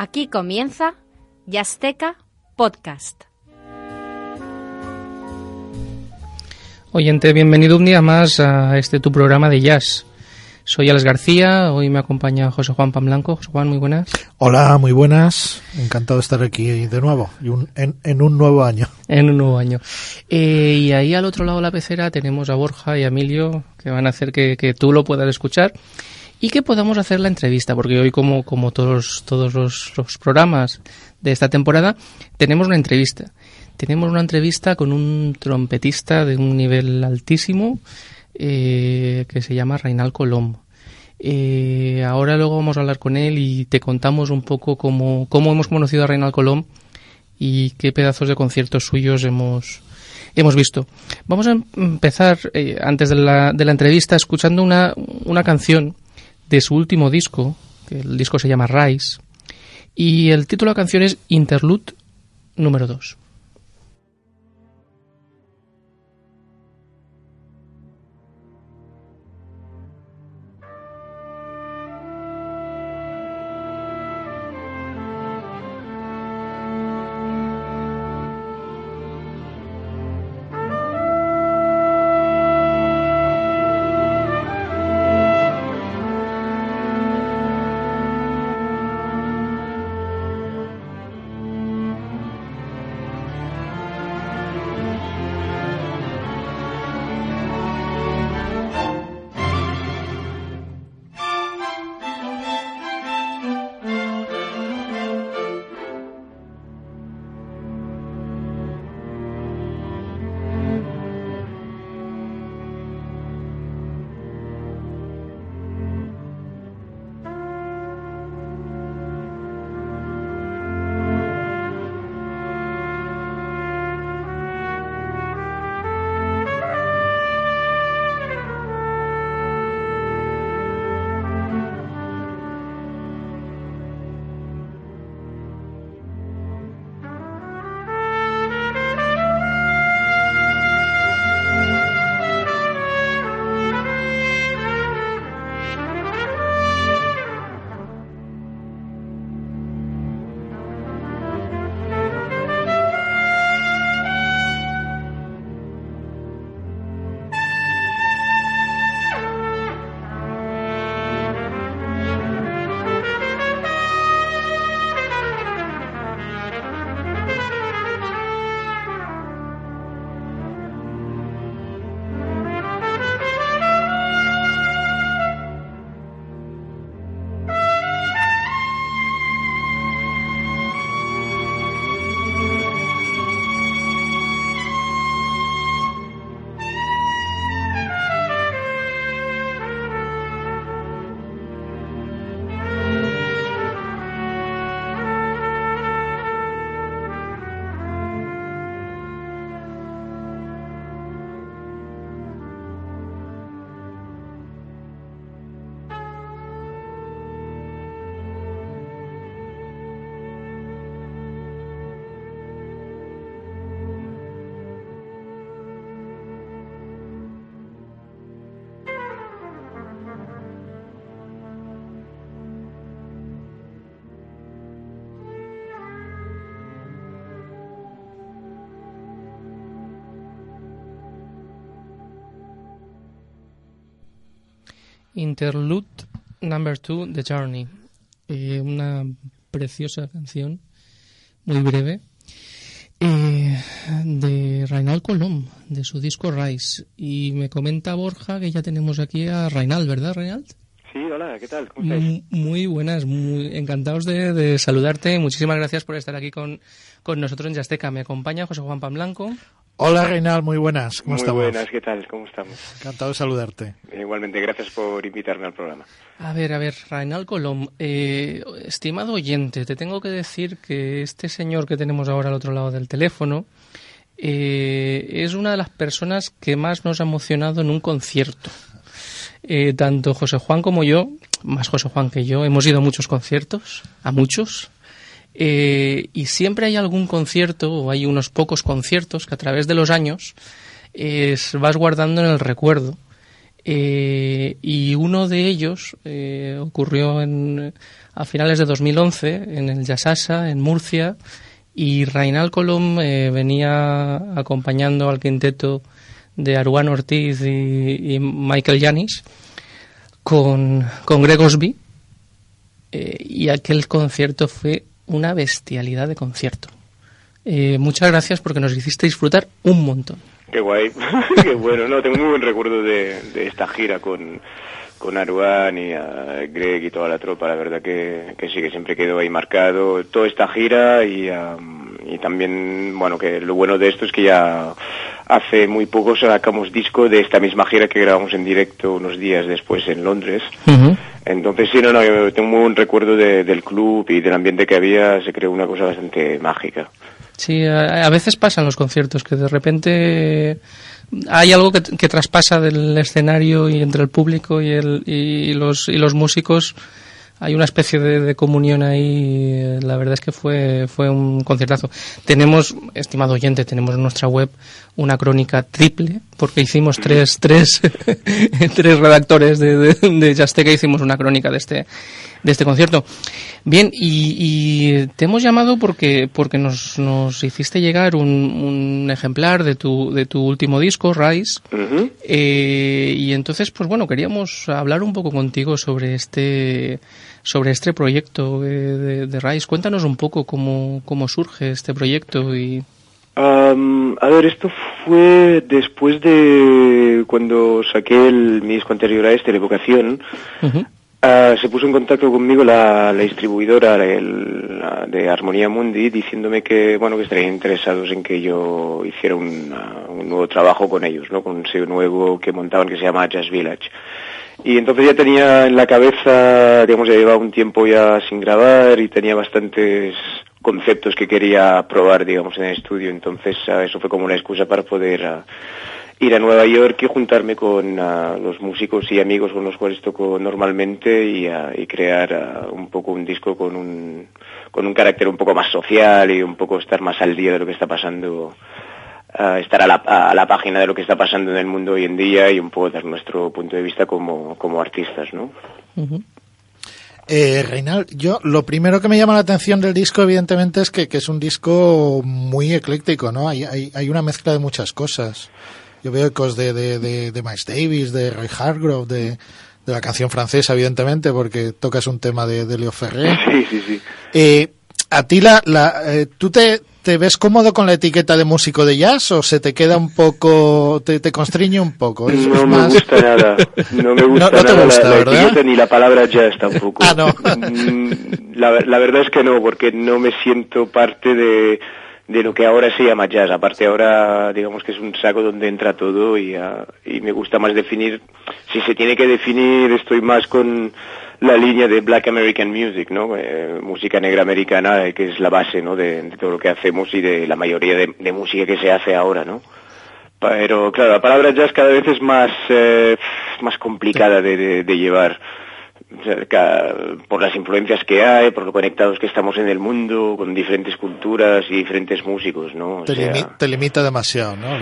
Aquí comienza Yasteca Podcast. Oyente, bienvenido un día más a este tu programa de jazz. Soy Alex García, hoy me acompaña José Juan Pamblanco. José Juan, muy buenas. Hola, muy buenas. Encantado de estar aquí de nuevo y un- en, en un nuevo año. En un nuevo año. Eh, y ahí al otro lado de la pecera tenemos a Borja y a Emilio que van a hacer que, que tú lo puedas escuchar y que podamos hacer la entrevista, porque hoy como, todos, los programas de esta temporada tenemos una entrevista. Tenemos una entrevista con un trompetista de un nivel altísimo eh, que se llama Reinal Colom. Eh, ahora luego vamos a hablar con él y te contamos un poco cómo, cómo hemos conocido a Reinal Colom y qué pedazos de conciertos suyos hemos, hemos visto. Vamos a empezar, eh, antes de la, de la entrevista, escuchando una, una canción de su último disco, que el disco se llama Rise, y el título de la canción es Interlude número 2. Interlude Number 2, The Journey. Eh, una preciosa canción, muy breve, eh, de Reinald Colom, de su disco Rise. Y me comenta Borja que ya tenemos aquí a Reinald, ¿verdad, Reinald? Sí, hola, ¿qué tal? ¿Cómo estáis? Muy buenas, muy encantados de, de saludarte. Muchísimas gracias por estar aquí con, con nosotros en Yasteca. Me acompaña José Juan Pamblanco. Hola Reinal, muy buenas. ¿Cómo Muy estamos? buenas, ¿qué tal? ¿Cómo estamos? Encantado de saludarte. Igualmente, gracias por invitarme al programa. A ver, a ver, Reinald Colom, eh, estimado oyente, te tengo que decir que este señor que tenemos ahora al otro lado del teléfono eh, es una de las personas que más nos ha emocionado en un concierto. Eh, tanto José Juan como yo, más José Juan que yo, hemos ido a muchos conciertos, a muchos, eh, y siempre hay algún concierto o hay unos pocos conciertos que a través de los años vas guardando en el recuerdo. Eh, y uno de ellos eh, ocurrió en, a finales de 2011 en el Yasasa, en Murcia, y Reinal Colom venía acompañando al quinteto de Aruán Ortiz y, Michael Yanis con, con Greg Osby, y aquel concierto fue una bestialidad de concierto. muchas gracias porque nos hiciste disfrutar un montón. Qué guay, qué bueno. No, tengo muy buen recuerdo de, esta gira con, con Aruán y a Greg y toda la tropa. La verdad que, que sí, que siempre quedó ahí marcado toda esta gira y, y también, bueno, que lo bueno de esto es que ya hace muy poco sacamos disco de esta misma gira que grabamos en directo unos días después en Londres. Entonces, sí, no, no, yo tengo buen recuerdo del club y del ambiente que había. Se creó una cosa bastante mágica. Sí, a, veces pasan los conciertos que de repente hay algo que, traspasa del escenario y entre el público y, el, y, los, y los músicos. Hay una especie de, comunión ahí. La verdad es que fue, fue un conciertazo. Tenemos, estimado oyente, tenemos en nuestra web una crónica triple, porque hicimos tres, tres, tres redactores de, de, de hicimos una crónica de este, de este concierto. Bien, y, te hemos llamado porque, porque nos, nos hiciste llegar un, un ejemplar de tu, de tu último disco, Rise, eh, y entonces, pues bueno, queríamos hablar un poco contigo sobre este, sobre este proyecto de, de, Rise. Cuéntanos un poco cómo, cómo surge este proyecto y... a ver, esto fue después de cuando saqué el, mi disco anterior a este, La Evocación. Ah, se puso en contacto conmigo la, distribuidora de Armonía Mundi diciéndome que bueno que estarían interesados en que yo hiciera un, nuevo trabajo con ellos, ¿no? con un sello nuevo que montaban que se llama Jazz Village. Y entonces ya tenía en la cabeza, digamos, ya llevaba un tiempo ya sin grabar y tenía bastantes conceptos que quería probar, digamos, en el estudio. Entonces ah, eso fue como una excusa para poder ah, ir a Nueva York y juntarme con ah, los músicos y amigos con los cuales toco normalmente y, ah, crear ah, un poco un disco con un, con un carácter un poco más social y un poco estar más al día de lo que está pasando, estar a la, a la, página de lo que está pasando en el mundo hoy en día y un poco dar nuestro punto de vista como, como artistas, ¿no? Eh, Reinal, yo lo primero que me llama la atención del disco, evidentemente, es que, que es un disco muy ecléctico, ¿no? Hay, hay, hay una mezcla de muchas cosas. Yo veo ecos de, de, de, de Miles Davis, de Roy Hargrove, de, de la canción francesa, evidentemente, porque tocas un tema de, Leo Ferré. Sí, sí, sí. Eh, ¿A ti la, la eh, tú te, te ves cómodo con la etiqueta de músico de jazz o se te queda un poco, te, te constriñe un poco? no me gusta nada, no me gusta no, te nada gusta, la, etiqueta ni la palabra jazz tampoco. ah, no. Mm, la, la verdad es que no, porque no me siento parte de de lo que ahora se llama jazz. Aparte ahora, digamos que es un saco donde entra todo y, uh, y me gusta más definir, si se tiene que definir, estoy más con la línea de Black American Music, ¿no? Eh, música negra americana, eh, que es la base, ¿no? De, de, todo lo que hacemos y de la mayoría de, de, música que se hace ahora, ¿no? Pero claro, la palabra jazz cada vez es más, eh, más complicada de, de llevar por las influencias que hay, por lo conectados que estamos en el mundo, con diferentes culturas y diferentes músicos, ¿no? te, te, limita demasiado, ¿no?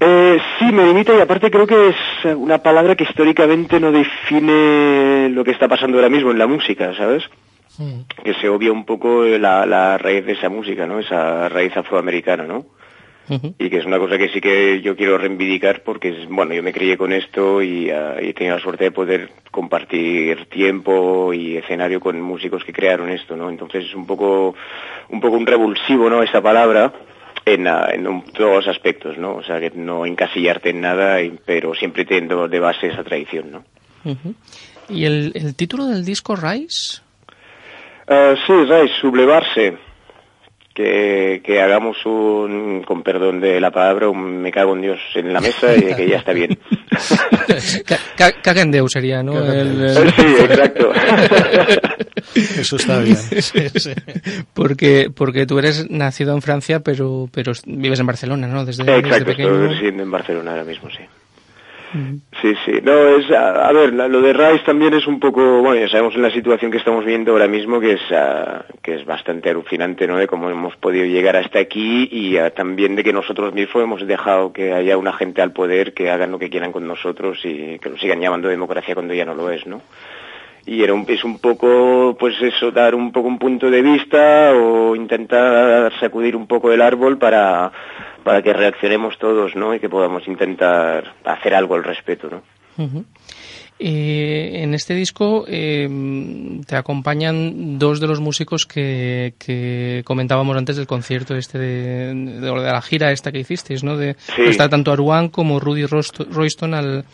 Eh, sí, me limita y aparte creo que es una palabra que históricamente no define lo que está pasando ahora mismo en la música, ¿sabes? Hmm. Que se obvia un poco la, la raíz de esa música, ¿no? Esa raíz afroamericana, ¿no? Y que es una cosa que sí que yo quiero reivindicar porque, bueno, yo me crié con esto y, uh, he tenido la suerte de poder compartir tiempo y escenario con músicos que crearon esto, ¿no? Entonces es un poco, un poco un revulsivo, ¿no? Esa palabra en, uh, en todos los aspectos, ¿no? O sea, que no encasillarte en nada, pero siempre teniendo de base esa tradición, ¿no? ¿Y el, el título del disco, Rise? Uh, sí, Rise, sublevarse que, que, hagamos un, con perdón de la palabra, un me cago en Dios en la mesa y que ya está bien. Caga en Deus sería, ¿no? El, el... Sí, exacto. Eso está bien. Porque, porque tú eres nacido en Francia, pero, pero vives en Barcelona, ¿no? Desde, exacto, desde pequeño. estoy residiendo en Barcelona ahora mismo, sí. Sí, sí. No, es, a, ver, lo de Rice también es un poco, bueno, ya sabemos en la situación que estamos viendo ahora mismo que es, ah, que es bastante alucinante, ¿no? De cómo hemos podido llegar hasta aquí y ah, también de que nosotros mismos hemos dejado que haya una gente al poder que hagan lo que quieran con nosotros y que lo sigan llamando democracia cuando ya no lo es, ¿no? Y era un, es un poco, pues eso, dar un poco un punto de vista o intentar sacudir un poco el árbol para, para que reaccionemos todos, ¿no? Y que podamos intentar hacer algo al respecto, ¿no? Eh, en este disco eh, te acompañan dos de los músicos que, comentábamos antes del concierto este de, de, la gira esta que hicisteis, ¿no? De, Está tanto Aruan como Rudy Royston al,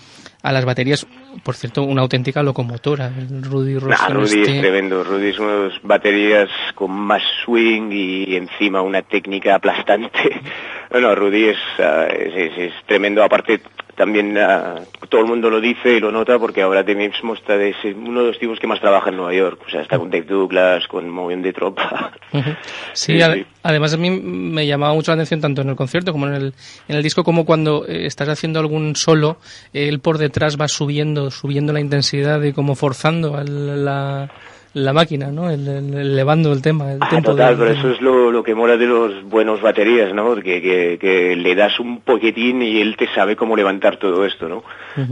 a las baterías. Por cierto, una auténtica locomotora. El Rudy Royston. Rudy es tremendo. Rudy es unas baterías con más swing y encima una técnica aplastante. Bueno, Rudy es, ah, es, es tremendo. Aparte, también uh, todo el mundo lo dice y lo nota porque ahora de mismo está de ese, uno de los tipos que más trabaja en Nueva York. O sea, está con Dave Douglas, con Movimiento de Tropa. Sí, ad además a mí me llamaba mucho la atención tanto en el concierto como en el, en el disco como cuando eh, estás haciendo algún solo, él por detrás va subiendo, subiendo la intensidad y como forzando a la la máquina, ¿no? El, elevando el tema, el ah, Total, pero eso es lo, lo, que mola de los buenos baterías, ¿no? Que, que, que, le das un poquitín y él te sabe cómo levantar todo esto, ¿no?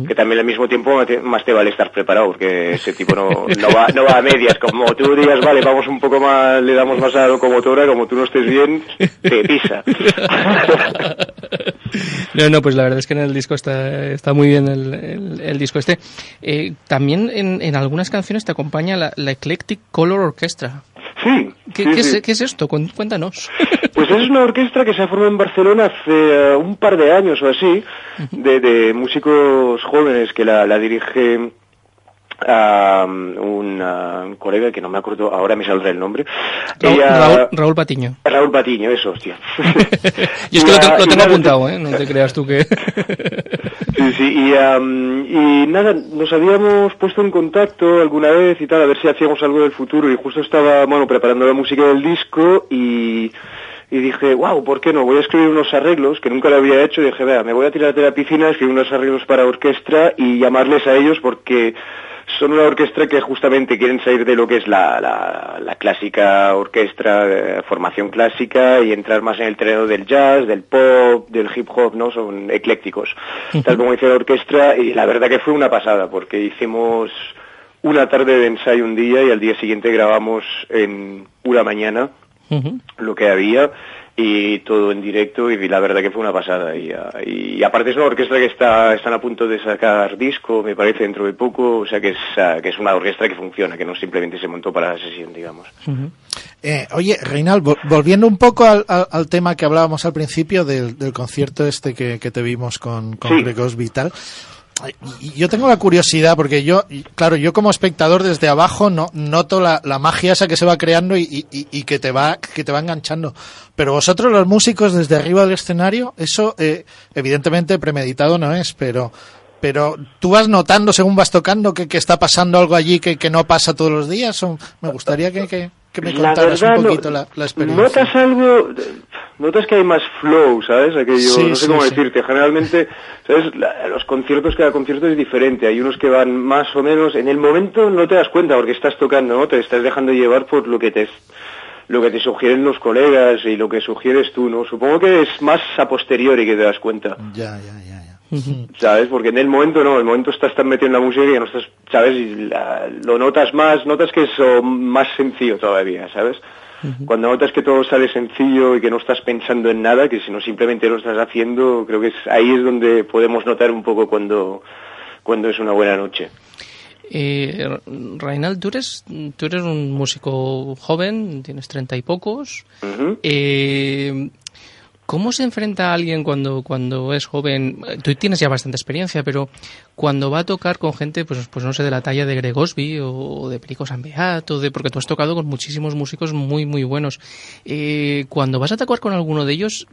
Que también al mismo tiempo más te vale estar preparado, porque ese tipo no, no, va, no va a medias. Como tú digas, vale, vamos un poco más, le damos más a la locomotora, como tú no estés bien, te pisa. No, no, pues la verdad es que en el disco está, está muy bien el, el, disco este. Eh, también en, en, algunas canciones te acompaña la, la Eclectic Color Orchestra. Sí. ¿Qué, Es, esto? Cuéntanos. Pues es una orquesta que se ha formado en Barcelona hace eh, un par de años o así, de, de músicos jóvenes que la, la dirige a un colega que no me acuerdo, ahora me saldrá el nombre. Raúl, Patiño. Raúl Patiño, eso, hostia. y es que lo, tengo apuntado, ¿eh? No te creas tú que... sí, sí, y, y nada, nos habíamos puesto en contacto alguna vez y tal, a ver si hacíamos algo del futuro, y justo estaba, bueno, preparando la música del disco y y dije, wow, ¿por qué no? Voy a escribir unos arreglos que nunca lo había hecho y dije, vea, me voy a tirar de la piscina, escribir unos arreglos para orquesta y llamarles a ellos porque son una orquesta que justamente quieren salir de lo que es la, la, clásica orquesta, eh, formación clásica, y entrar más en el terreno del jazz, del pop, del hip hop, ¿no? Son eclécticos, tal como dice la orquesta, y la verdad que fue una pasada, porque hicimos una tarde de ensayo un día y al día siguiente grabamos en una mañana lo que había y todo en directo y la verdad que fue una pasada. Y, y, aparte es una orquesta que está están a punto de sacar disco me parece dentro de poco o sea que es que es una orquesta que funciona que no simplemente se montó para la sesión digamos. Eh, oye Reinaldo volviendo un poco al, al, tema que hablábamos al principio del, del concierto este que, que te vimos con, con Gregos Vital yo tengo la curiosidad porque yo, claro, yo como espectador desde abajo no noto la, magia esa que se va creando y, y, que te va que te va enganchando. Pero vosotros los músicos desde arriba del escenario, eso eh, evidentemente premeditado no es, pero pero tú vas notando según vas tocando que, que está pasando algo allí que, que, no pasa todos los días. O me gustaría que, que, me contaras un poquito la, la, experiencia. Notas algo, notas que hay más flow, ¿sabes? Aquello, no sé cómo decirte. Generalmente, ¿sabes? los conciertos, cada concierto es diferente. Hay unos que van más o menos. En el momento no te das cuenta porque estás tocando, ¿no? Te estás dejando llevar por lo que te lo que te sugieren los colegas y lo que sugieres tú, ¿no? Supongo que es más a posteriori que te das cuenta. Ya, ya, ya. ¿Sabes? Porque en el momento no, en el momento estás tan metido en la música que no estás, ¿sabes? Y lo notas más, notas que es más sencillo todavía, ¿sabes? Cuando notas que todo sale sencillo y que no estás pensando en nada, que si no simplemente lo estás haciendo, creo que es ahí es donde podemos notar un poco cuando, cuando es una buena noche. Eh, Reinald, ¿tú eres, tú eres un músico joven, tienes treinta y pocos. eh, ¿Cómo se enfrenta a alguien cuando, cuando es joven? Tú tienes ya bastante experiencia, pero cuando va a tocar con gente, pues, pues no sé, de la talla de Gregosby o de Perico San Beato, de, porque tú has tocado con muchísimos músicos muy, muy buenos. Eh, cuando vas a tocar con alguno de ellos,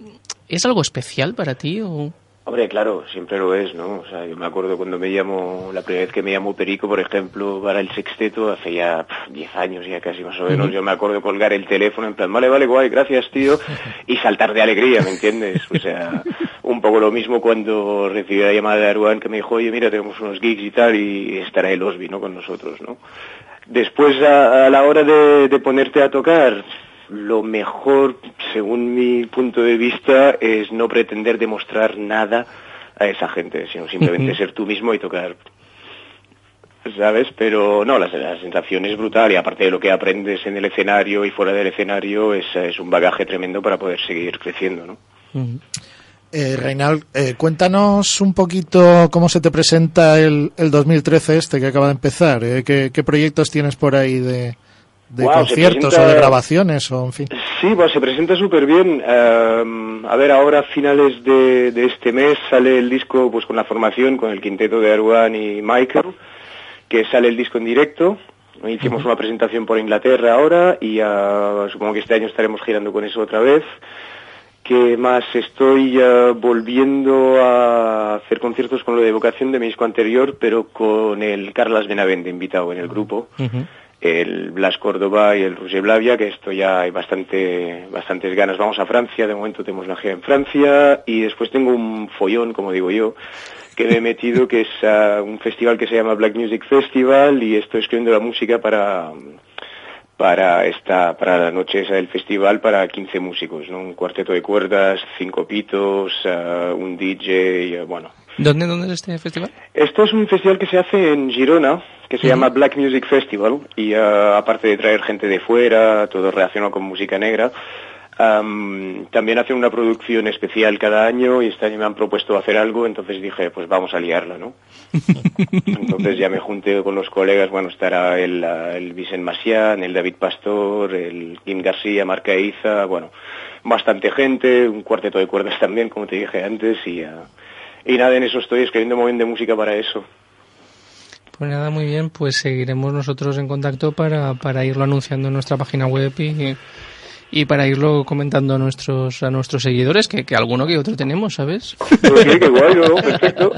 ¿es algo especial para ti? O... Hombre, claro, siempre lo es, ¿no? O sea, yo me acuerdo cuando me llamó, la primera vez que me llamó Perico, por ejemplo, para el sexteto, hace ya 10 años ya casi más o menos, yo me acuerdo colgar el teléfono en plan, vale, vale, guay, gracias tío, y saltar de alegría, ¿me entiendes? O sea, un poco lo mismo cuando recibí la llamada de Aruan que me dijo, oye, mira, tenemos unos gigs y tal, y estará el Osby, ¿no? Con nosotros, ¿no? Después, a, la hora de ponerte a tocar, lo mejor, según mi punto de vista, es no pretender demostrar nada a esa gente, sino simplemente ser tú mismo y tocar. ¿Sabes? Pero no, la, sensación es brutal y aparte de lo que aprendes en el escenario y fuera del escenario es, es un bagaje tremendo para poder seguir creciendo, ¿no? Eh, Reinald, eh, cuéntanos un poquito cómo se te presenta el, el 2013 este que acaba de empezar. Eh, ¿qué, ¿Qué proyectos tienes por ahí de, de conciertos o de grabaciones o en fin. Sí, pues se presenta súper bien. Em, a ver, ahora a finales de, este mes sale el disco pues con la formación, con el quinteto de Arwan y Michael, que sale el disco en directo. Hicimos una presentación por Inglaterra ahora y supongo que este año estaremos girando con eso otra vez. Que más estoy volviendo a hacer conciertos con lo de vocación de mi disco anterior, pero con el Carlas Benavente invitado en el grupo el Blas Córdoba y el Roger Blavia, que esto ya hay bastante, bastantes ganas. Vamos a Francia, de momento tenemos una gira en Francia y después tengo un follón, como digo yo, que me he metido, que es uh, un festival que se llama Black Music Festival y estoy escribiendo la música para para esta para la noche esa del festival para 15 músicos, ¿no? Un cuarteto de cuerdas, cinco pitos, uh, un DJ, bueno. ¿Dónde, ¿Dónde es este festival? Esto es un festival que se hace en Girona, que se llama Black Music Festival y uh, aparte de traer gente de fuera, todo relacionado con música negra, um, también hacen una producción especial cada año y este año me han propuesto hacer algo, entonces dije, pues vamos a liarla, ¿no? entonces ya me junté con los colegas, bueno, estará el, uh, el Vicent Macián, el David Pastor, el Kim García, Marca Iza, bueno, bastante gente, un cuarteto de cuerdas también, como te dije antes, y, uh, y nada, en eso estoy escribiendo un momento de música para eso. Pues nada, muy bien, pues seguiremos nosotros en contacto para, para irlo anunciando en nuestra página web y, y para irlo comentando a nuestros a nuestros seguidores, que, que alguno que otro tenemos, ¿sabes? Pues sí, qué guay, ¿no? Perfecto.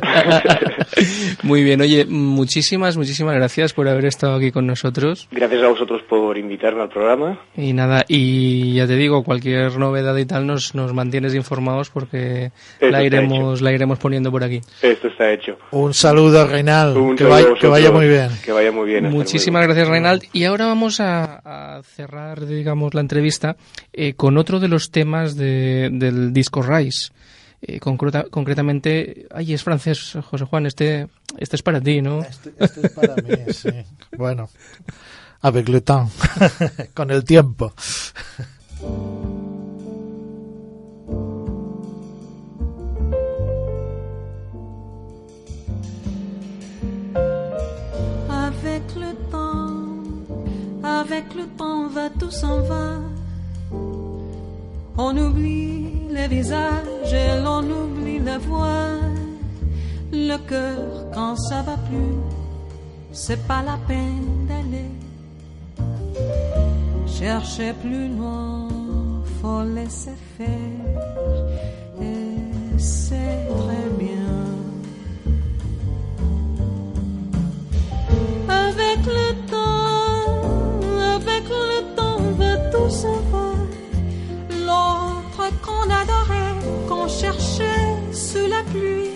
Muy bien, oye, muchísimas, muchísimas gracias por haber estado aquí con nosotros. Gracias a vosotros por invitarme al programa. Y nada, y ya te digo, cualquier novedad y tal nos, nos mantienes informados porque la iremos, la iremos poniendo por aquí. Esto está hecho. Un saludo, Reinald. que, vaya, que vaya muy bien. Que vaya muy bien. Muchísimas gracias, Reinald. Y ahora vamos a, a cerrar, digamos, la entrevista eh, con otro de los temas de, del disco Rise. Eh, concreta, concretamente, ay, es francés, José Juan, este, este es para ti, ¿no? Este, este es para mí, sí. Bueno, avec le temps, con el tiempo. Avec le temps, avec le temps va tout s'en va. On oublie les visages et l'on oublie la voix. Le cœur quand ça va plus, c'est pas la peine d'aller chercher plus loin, faut laisser faire. Et c'est très bien. Avec le temps, avec le temps va tout savoir qu'on adorait, qu'on cherchait sous la pluie,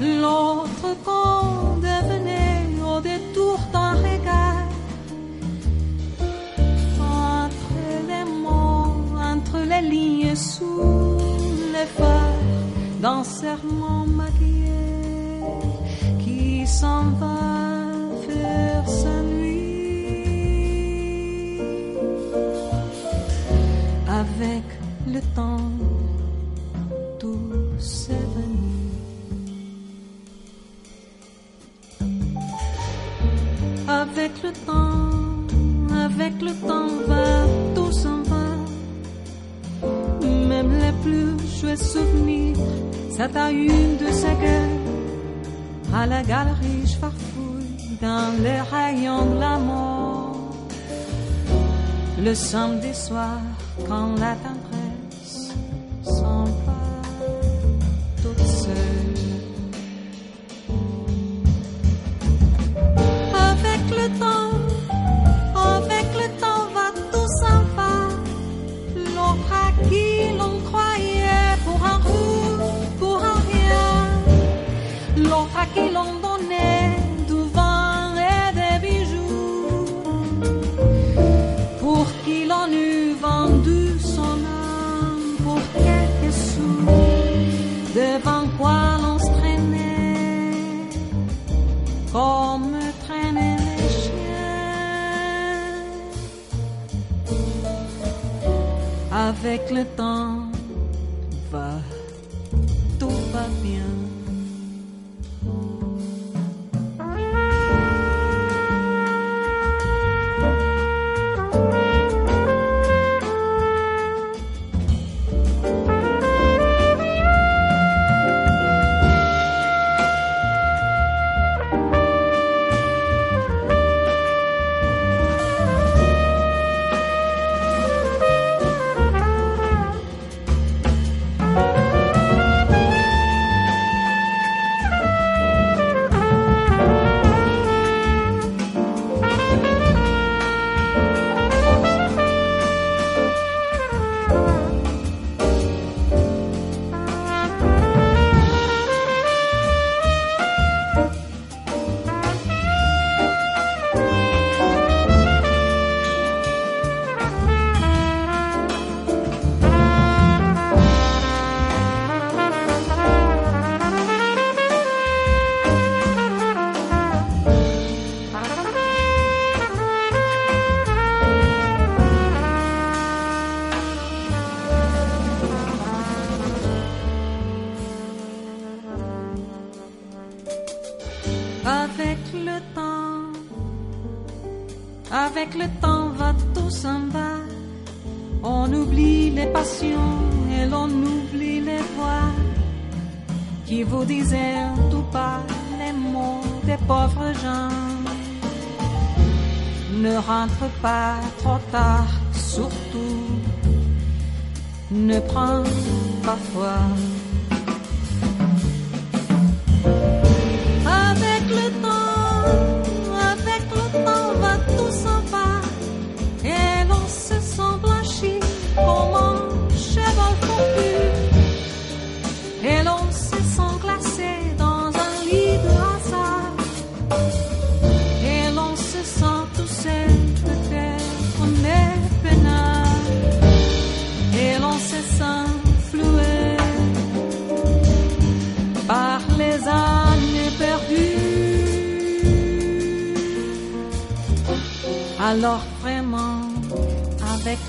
l'autre qu'on devenait au détour d'un regard. Entre les mots, entre les lignes, sous les phares d'un serment Le samedi soir, quand la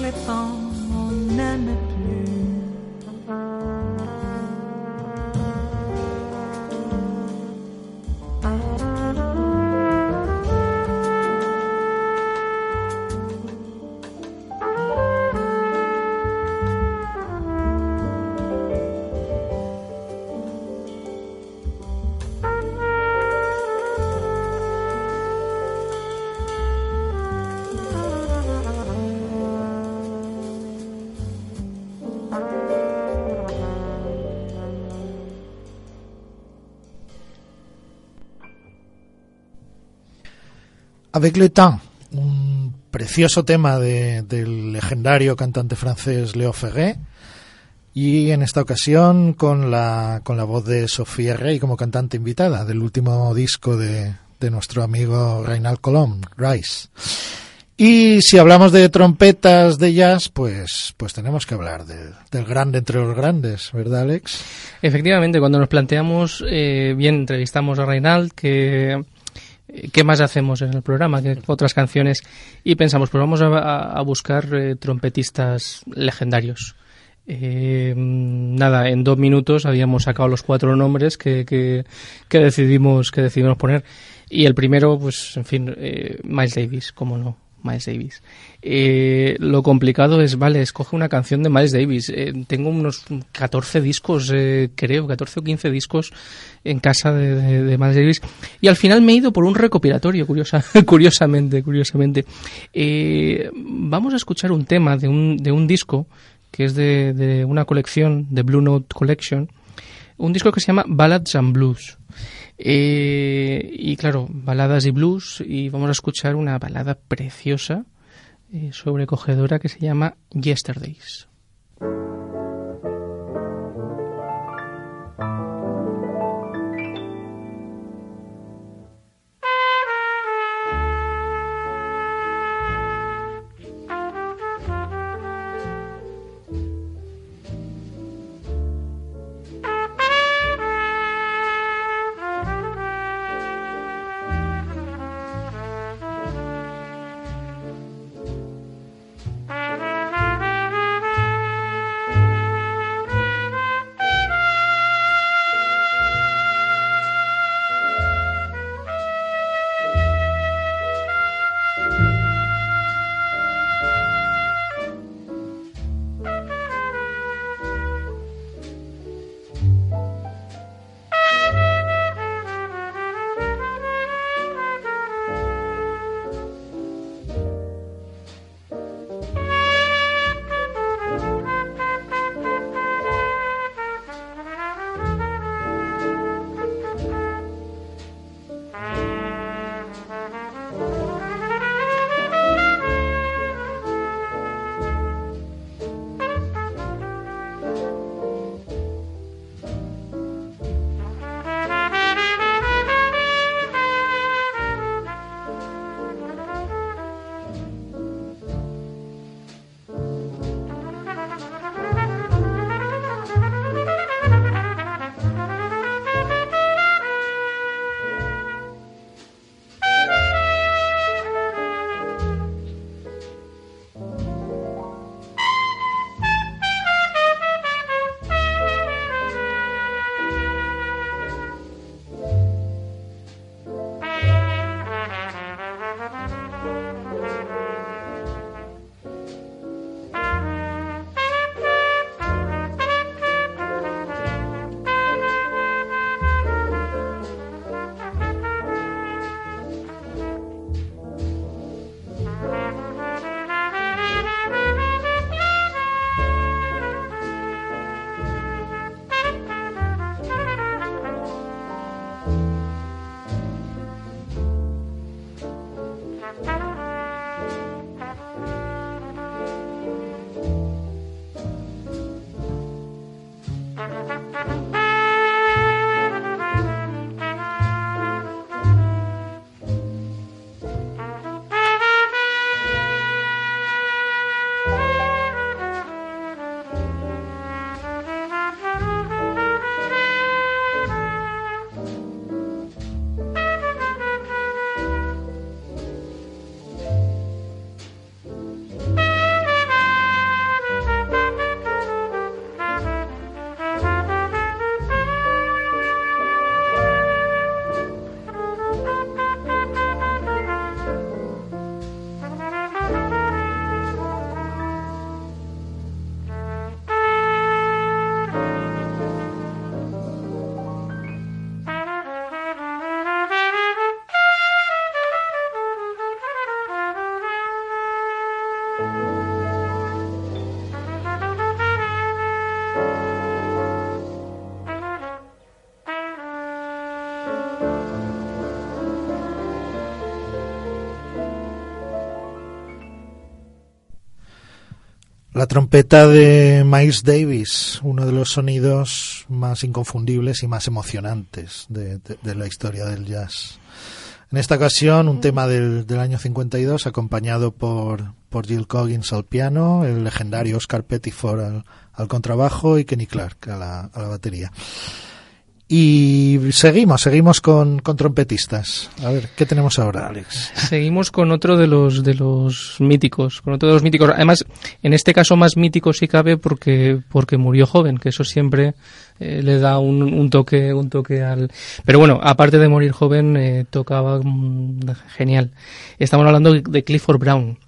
avec le temps, on Avec le temps, un precioso tema de- del legendario cantante francés Léo Ferré. Y en esta ocasión con la, con la voz de Sofía Rey como cantante invitada del último disco de, de nuestro amigo Reinald Colom, Rice. Y si hablamos de trompetas de jazz, pues, pues tenemos que hablar de- del grande entre los grandes, ¿verdad, Alex? Efectivamente, cuando nos planteamos, eh, bien, entrevistamos a Reinald, que ¿qué más hacemos en el programa? ¿Qué otras canciones? Y pensamos, pues vamos a, buscar eh, trompetistas legendarios. Eh, nada, en dos minutos habíamos sacado los cuatro nombres que, que, que decidimos que decidimos poner. Y el primero, pues, en fin, eh, Miles Davis, cómo no, Miles Davis. Eh, lo complicado es, vale, escoge una canción de Miles Davis. Eh, tengo unos 14 discos, eh, creo, 14 o 15 discos en casa de, Miles Davis. Y al final me he ido por un recopilatorio, curiosa, curiosamente, curiosamente. Eh, vamos a escuchar un tema de un, de un disco que es de, de una colección, de Blue Note Collection, un disco que se llama Ballads and Blues. Eh, y claro, baladas y blues, y vamos a escuchar una balada preciosa, eh, sobrecogedora, que se llama Yesterdays. La trompeta de Miles Davis, uno de los sonidos más inconfundibles y más emocionantes de, la historia del jazz. En esta ocasión, un tema del, año 52, acompañado por, por Jill Coggins al piano, el legendario Oscar Pettiford al, al contrabajo y Kenny Clark a la, a la batería. Y seguimos, seguimos con, con, trompetistas. A ver, ¿qué tenemos ahora, Alex? Seguimos con otro de los de los míticos, con otro de los míticos. Además, en este caso más mítico si cabe porque porque murió joven, que eso siempre eh, le da un, un, toque un toque al. Pero bueno, aparte de morir joven, eh, tocaba mm, genial. Estamos hablando de Clifford Brown.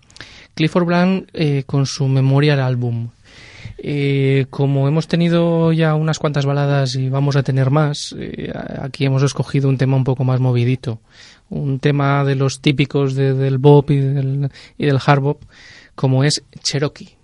Clifford Brown eh, con su Memorial Album eh, como hemos tenido ya unas cuantas baladas y vamos a tener más, eh, aquí hemos escogido un tema un poco más movidito. Un tema de los típicos del bop y del, y del hard bop, como es Cherokee.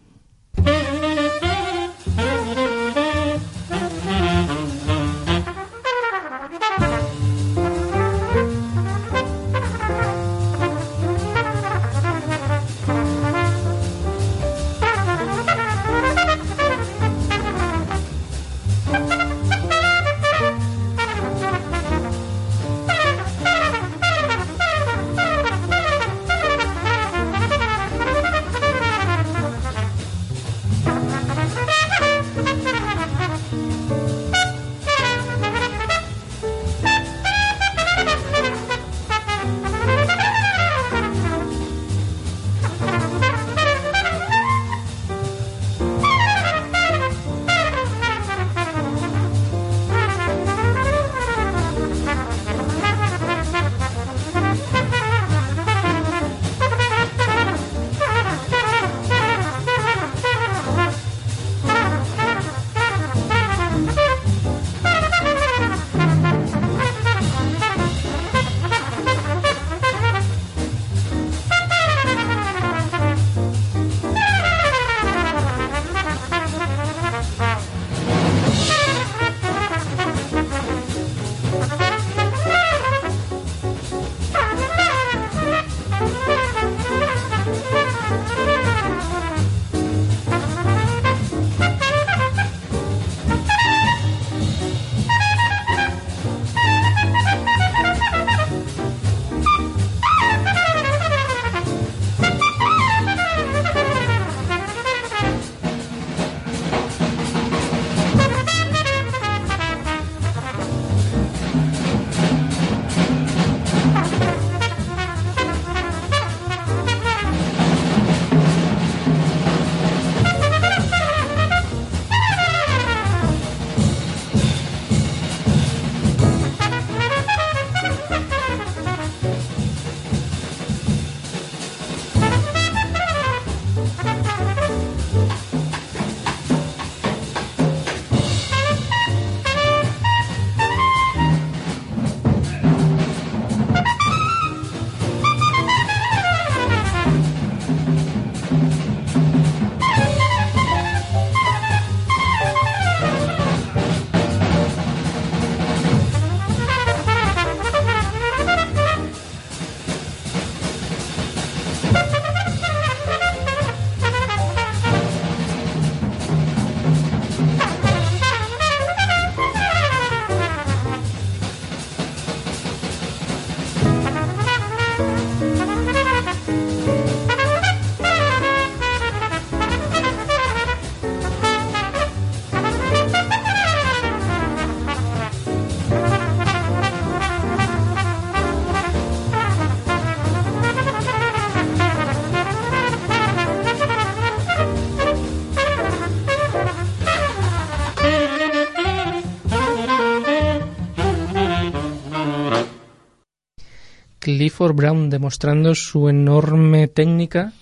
Clifford Brown demostrando su enorme técnica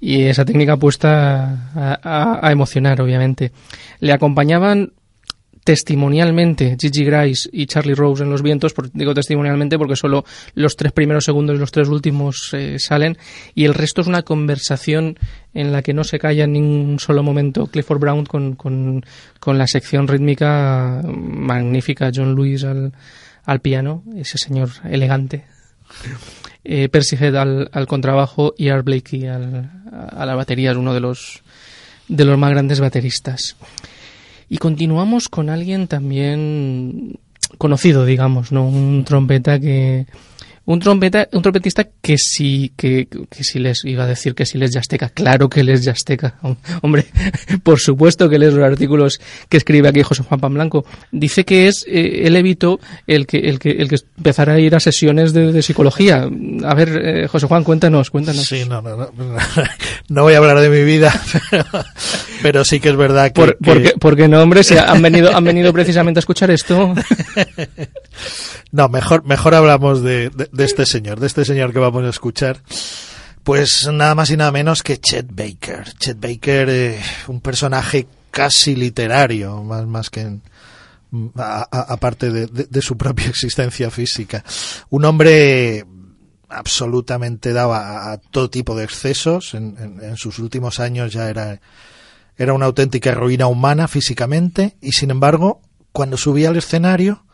y esa técnica puesta a, emocionar, obviamente. Le acompañaban testimonialmente Gigi Grice y Charlie Rose en los vientos, digo testimonialmente porque solo los tres primeros segundos y los tres últimos eh, salen y el resto es una conversación en la que no se calla en ningún solo momento Clifford Brown con, con, la sección rítmica magnífica, John Lewis al piano, ese señor elegante eh, Percy Head al, contrabajo y Art Blakey al, a la batería es uno de los de los más grandes bateristas. Y continuamos con alguien también conocido, digamos, ¿no? Un trompeta que un trompeta, un trompetista que sí, que, que sí les iba a decir que sí les yasteca. Claro que les yasteca. Hombre, por supuesto que lees los artículos que escribe aquí José Juan Blanco. Dice que es eh, el evito el que, el que, el que empezara a ir a sesiones de, psicología. A ver, eh, José Juan, cuéntanos, cuéntanos. Sí, no, no, no, no voy a hablar de mi vida, pero, sí que es verdad que... Por, porque, no, hombre, si han venido, han venido precisamente a escuchar esto. no, mejor, mejor hablamos de de este señor, de este señor que vamos a escuchar. Pues nada más y nada menos que Chet Baker. Chet Baker, eh, un personaje casi literario, más, más que aparte de, su propia existencia física. Un hombre absolutamente dado a, todo tipo de excesos. En, en, sus últimos años ya era, era una auténtica ruina humana físicamente y sin embargo, cuando subía al escenario,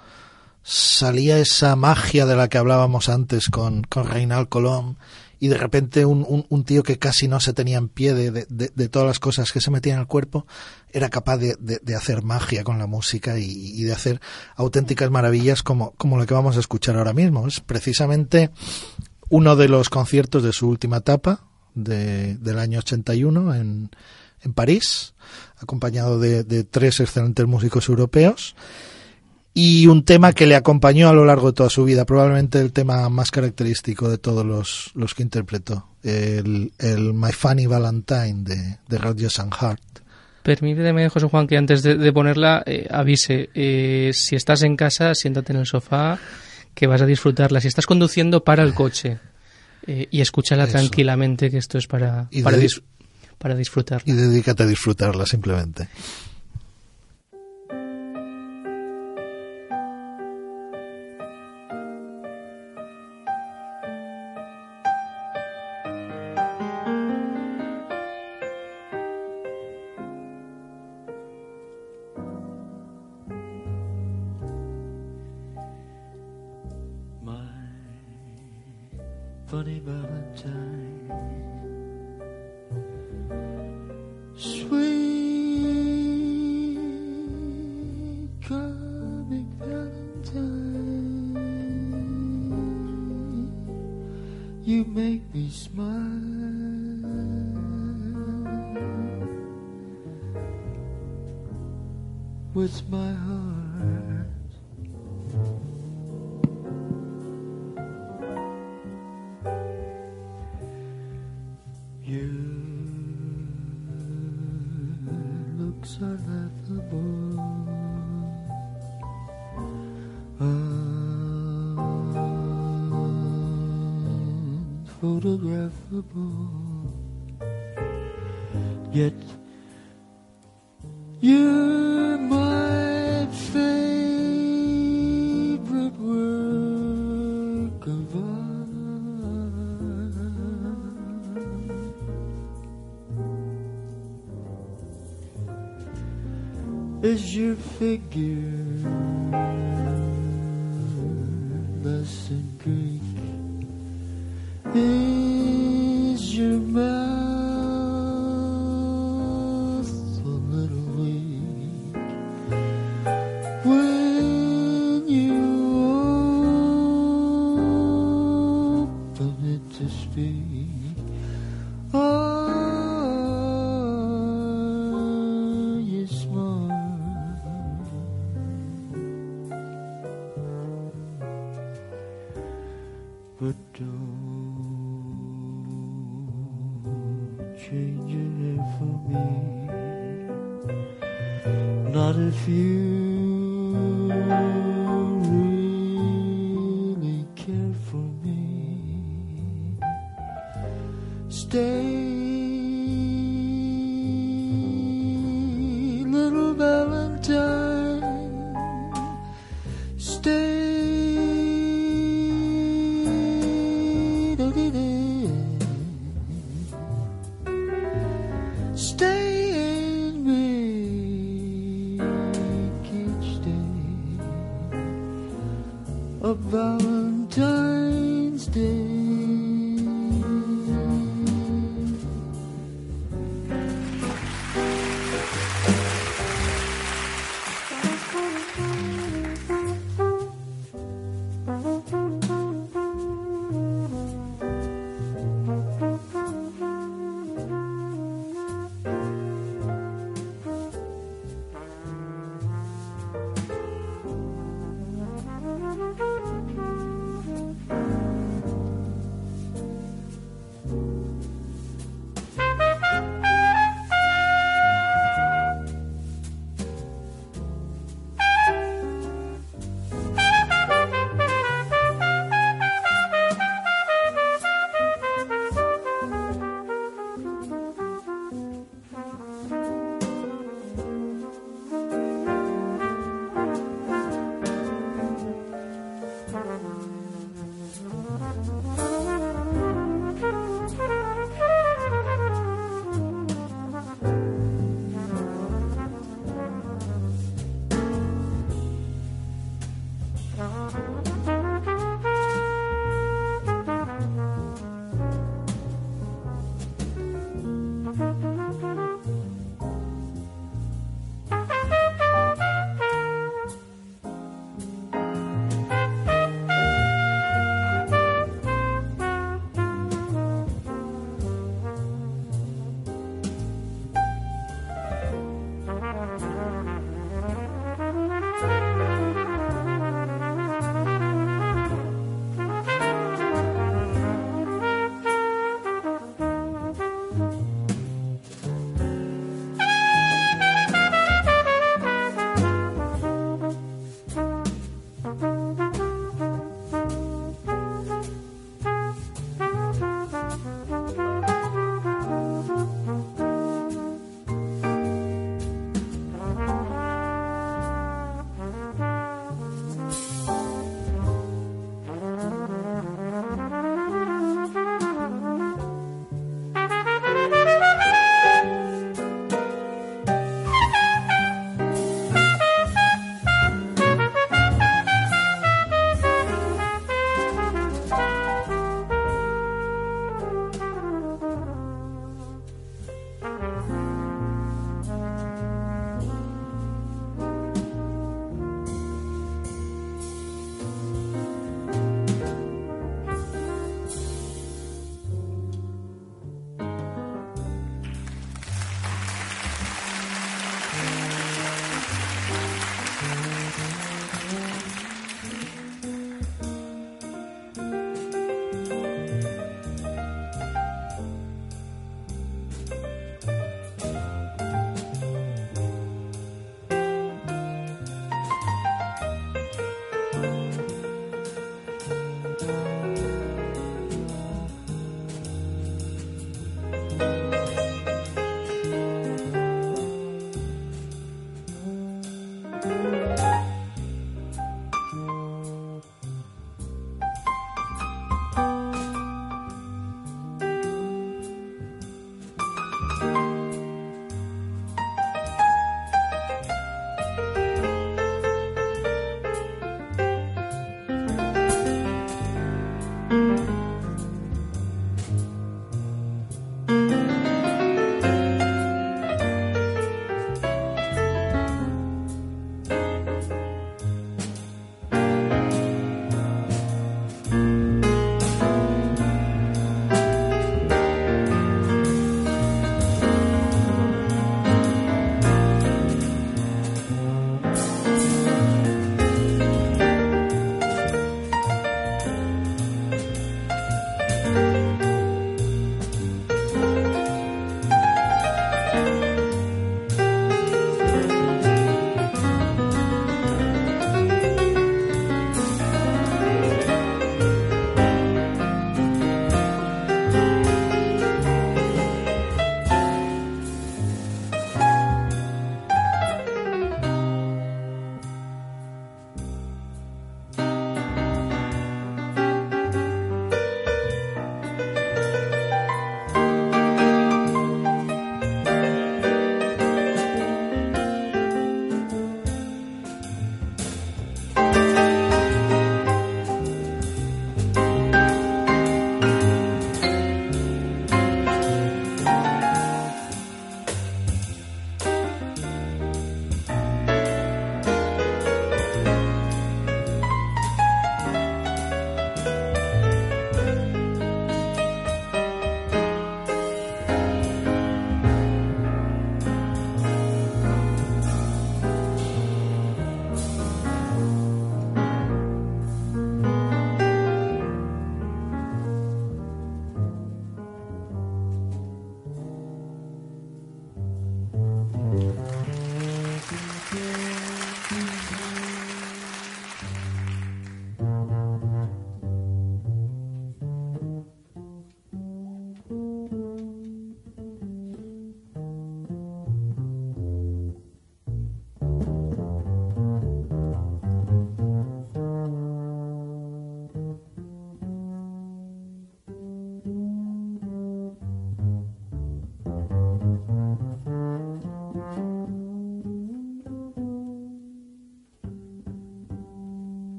salía esa magia de la que hablábamos antes con, con Reinald Colón y de repente un, un, tío que casi no se tenía en pie de, de, todas las cosas que se metían en el cuerpo era capaz de, de hacer magia con la música y, de hacer auténticas maravillas como, como lo que vamos a escuchar ahora mismo. Es precisamente uno de los conciertos de su última etapa del año 81 en, en París, acompañado de tres excelentes músicos europeos y un tema que le acompañó a lo largo de toda su vida, probablemente el tema más característico de todos los, los que interpretó, el, el My Funny Valentine de, de Rodgers and Hart. Permíteme, José Juan, que antes de, ponerla eh, avise, eh, si estás en casa, siéntate en el sofá, que vas a disfrutarla. Si estás conduciendo, para el coche eh, y escúchala tranquilamente, que esto es para, para, para disfrutarla. Y dedícate a disfrutarla simplemente. funny Valentine. Sweet coming Valentine, you make me smile with my heart. Figure But don't change it for me. Not if you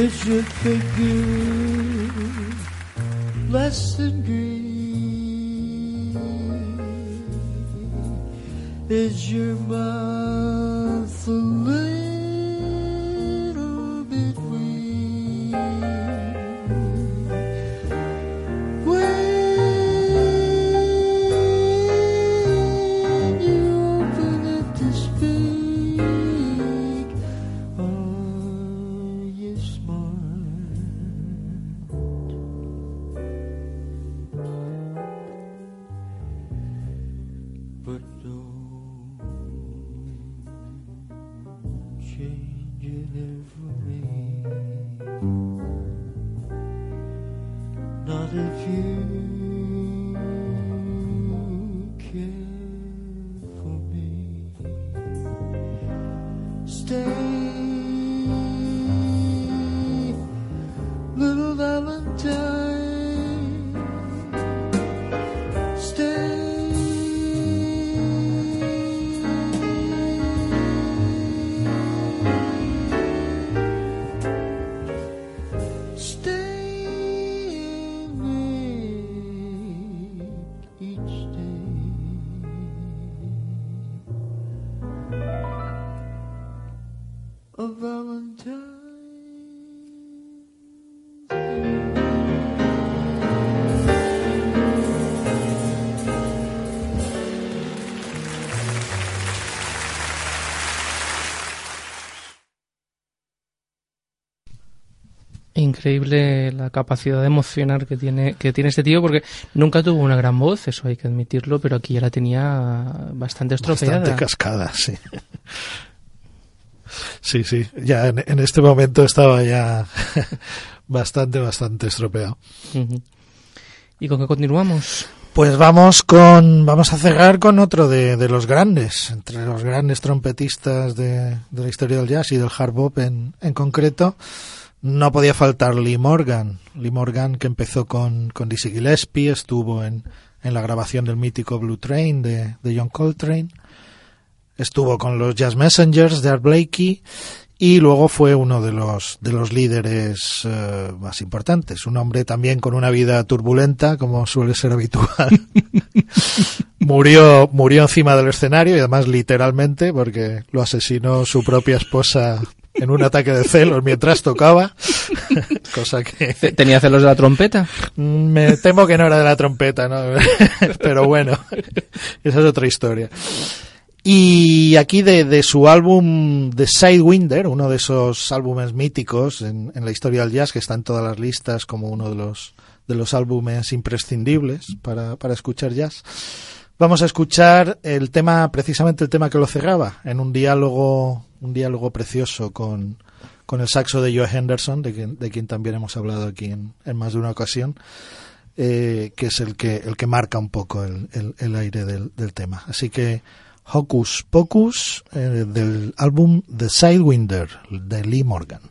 It should figure less than green. Is your mouth Increíble la capacidad de emocionar que tiene, que tiene este tío, porque nunca tuvo una gran voz, eso hay que admitirlo, pero aquí ya la tenía bastante estropeada. Bastante cascada, sí. Sí, sí, ya en, en este momento estaba ya bastante, bastante estropeado. ¿Y con qué continuamos? Pues vamos con, vamos a cerrar con otro de, de los grandes, entre los grandes trompetistas de, de la historia del jazz y del hard bop en, en concreto. No podía faltar Lee Morgan. Lee Morgan que empezó con, con Dizzy Gillespie, estuvo en, en la grabación del mítico Blue Train de, de John Coltrane, estuvo con los Jazz Messengers de Art Blakey y luego fue uno de los de los líderes eh, más importantes. Un hombre también con una vida turbulenta como suele ser habitual. Murió murió encima del escenario y además literalmente porque lo asesinó su propia esposa en un ataque de celos mientras tocaba cosa que Te- ¿Tenía celos de la trompeta? me temo que no era de la trompeta, ¿no? Pero bueno, esa es otra historia. Y aquí de, de su álbum The Sidewinder, uno de esos álbumes míticos en, en la historia del jazz que está en todas las listas como uno de los de los álbumes imprescindibles para, para escuchar jazz. Vamos a escuchar el tema, precisamente el tema que lo cerraba, en un diálogo, un diálogo precioso con, con el saxo de Joe Henderson, de quien, de quien también hemos hablado aquí en, en más de una ocasión, eh, que es el que, el que marca un poco el, el, aire del, del tema. Así que Hocus Pocus eh, del álbum The Sidewinder de Lee Morgan.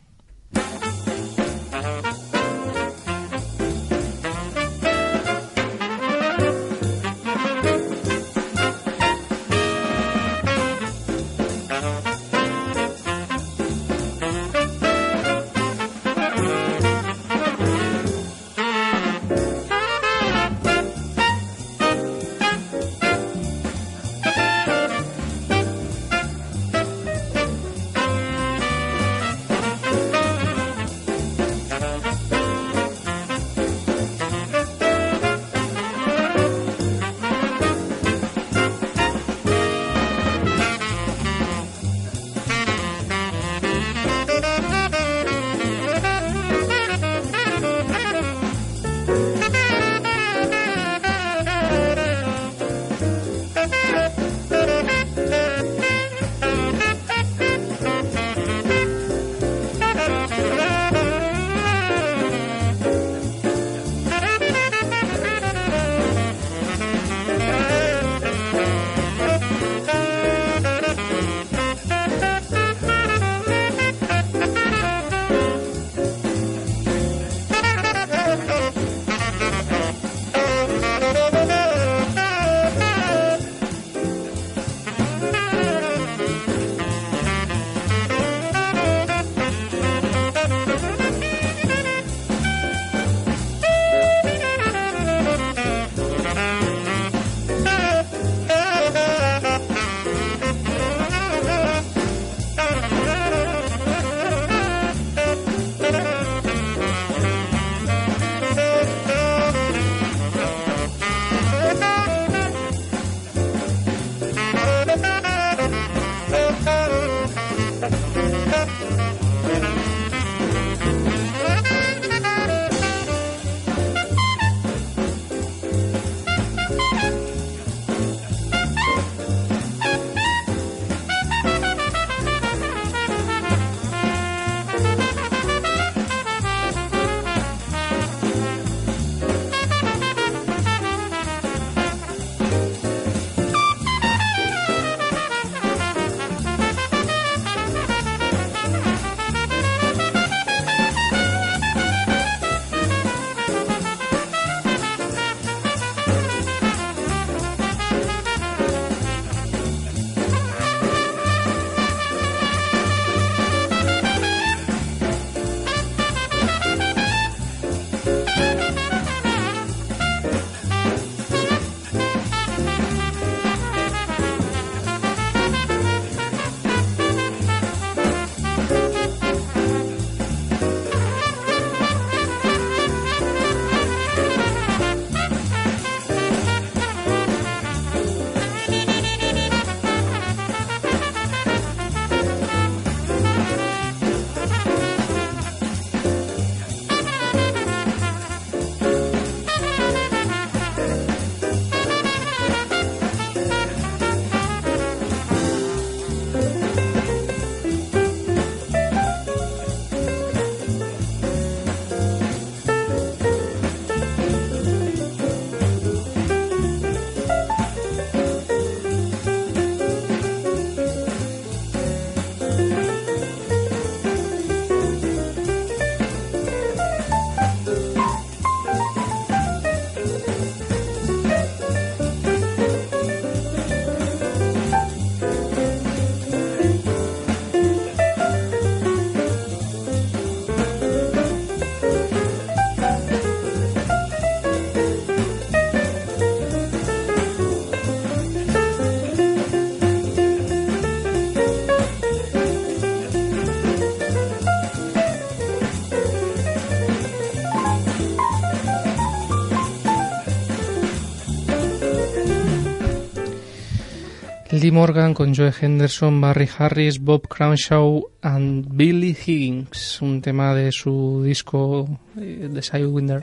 Lee Morgan con Joe Henderson, Barry Harris, Bob Crownshaw and Billy Higgins, un tema de su disco eh, The Sidewinder.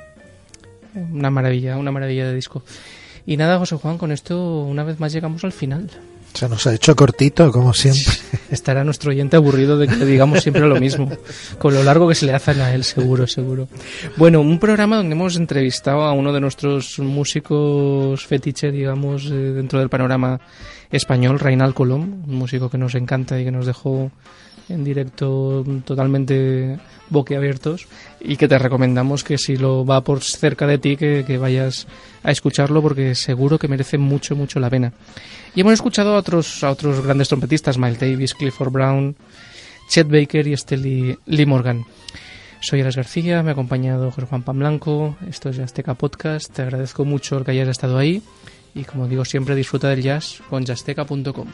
Una maravilla, una maravilla de disco. Y nada, José Juan, con esto una vez más llegamos al final. Se nos ha hecho cortito, como siempre. Estará nuestro oyente aburrido de que digamos siempre lo mismo, con lo largo que se le hacen a él, seguro, seguro. Bueno, un programa donde hemos entrevistado a uno de nuestros músicos fetiche, digamos, eh, dentro del panorama español, Reinal Colom, un músico que nos encanta y que nos dejó en directo totalmente boquiabiertos y que te recomendamos que si lo va por cerca de ti que, que vayas a escucharlo porque seguro que merece mucho mucho la pena. Y hemos escuchado a otros a otros grandes trompetistas Miles Davis, Clifford Brown Chet Baker y este Lee, Morgan. Soy Eras García, me ha acompañado Jorge Juan Pan Blanco esto es Azteca Podcast. Te agradezco mucho que hayas estado ahí y como digo siempre disfruta del jazz con jazzteca.com